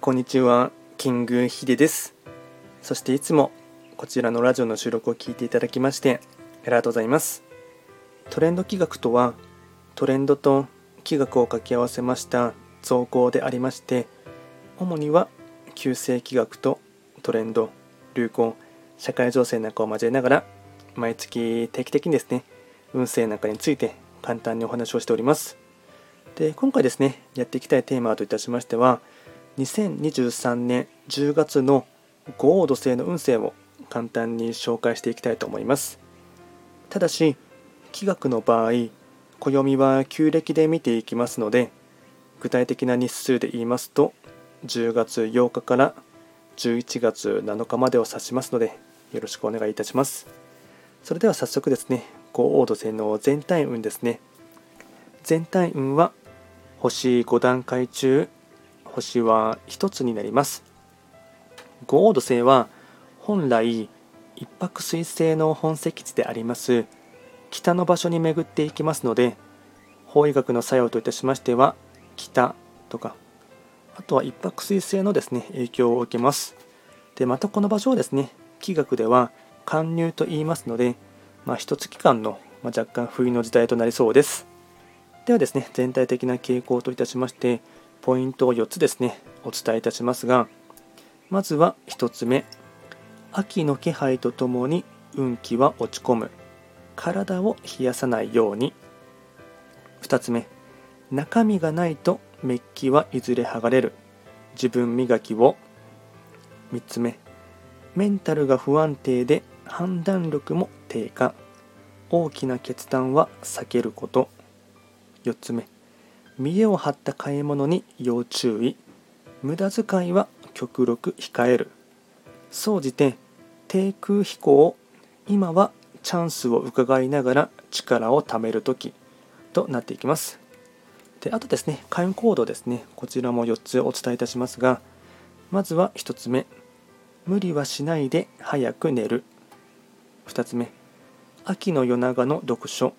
こんにちは、キングヒデです。そしていつもこちらのラジオの収録を聞いていただきましてありがとうございます。トレンド企画とは、トレンドと企画を掛け合わせました造語でありまして、主には旧世企画とトレンド、流行、社会情勢なんかを交えながら、毎月定期的にですね、運勢なんかについて簡単にお話をしております。で今回ですねやっていきたいテーマといたしましては2023年10月の五黄土星の運勢を簡単に紹介していきたいと思います。ただし気学の場合暦は旧暦で見ていきますので具体的な日数で言いますと10月8日から11月7日までを指しますのでよろしくお願いいたします。それでは早速ですね五黄土星の全体運ですね。全体運は星5段階中星は1つになります。五黄土星は本来一泊水星の本石地であります。北の場所に巡っていきますので法医学の作用といたしましては北とかあとは一泊水星のですね影響を受けます。でまたこの場所をですね気学では貫入と言いますので、まあ、一月間の、まあ、若干冬の時代となりそうです。ではですね、全体的な傾向といたしまして、ポイントを4つですね、お伝えいたしますが、まずは1つ目、秋の気配とともに運気は落ち込む。体を冷やさないように。2つ目、中身がないとメッキはいずれ剥がれる。自分磨きを。3つ目、メンタルが不安定で判断力も低下。大きな決断は避けること。4つ目見栄を張った買い物に要注意。無駄遣いは極力控える。総じて低空飛行今はチャンスを伺いながら力を貯める時。となっていきます。であとですね開運行動ですね。こちらも4つお伝えいたしますがまずは1つ目。無理はしないで早く寝る。2つ目。秋の夜長の読書。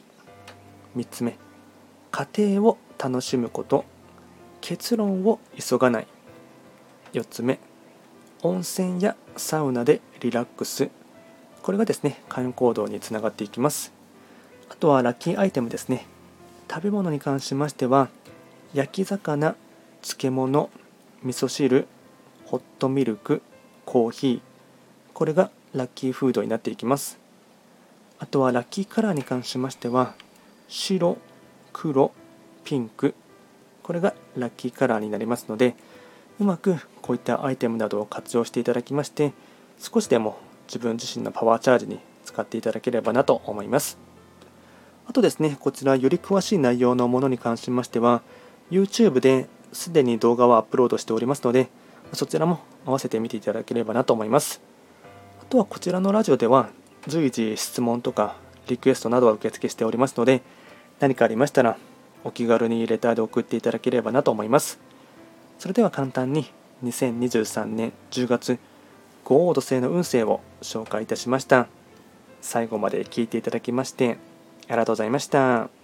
3つ目。家庭を楽しむこと結論を急がない。4つ目温泉やサウナでリラックス。これがですね開運行動につながっていきます。あとはラッキーアイテムですね。食べ物に関しましては焼き魚漬物味噌汁ホットミルクコーヒー。これがラッキーフードになっていきます。あとはラッキーカラーに関しましては白黒ピンク。これがラッキーカラーになりますのでうまくこういったアイテムなどを活用していただきまして少しでも自分自身のパワーチャージに使っていただければなと思います。あとですねこちらより詳しい内容のものに関しましては YouTube ですでに動画をアップロードしておりますのでそちらも合わせて見ていただければなと思います。あとはこちらのラジオでは随時質問とかリクエストなどは受付しておりますので何かありましたらお気軽にレターで送っていただければなと思います。それでは簡単に2023年10月五黄土星の運勢を紹介いたしました。最後まで聞いていただきましてありがとうございました。